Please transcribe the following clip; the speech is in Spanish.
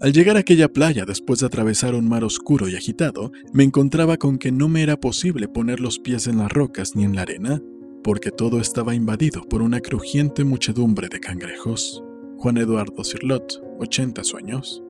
Al llegar a aquella playa después de atravesar un mar oscuro y agitado, me encontraba con que no me era posible poner los pies en las rocas ni en la arena, porque todo estaba invadido por una crujiente muchedumbre de cangrejos. Juan Eduardo Cirlot, 80 sueños.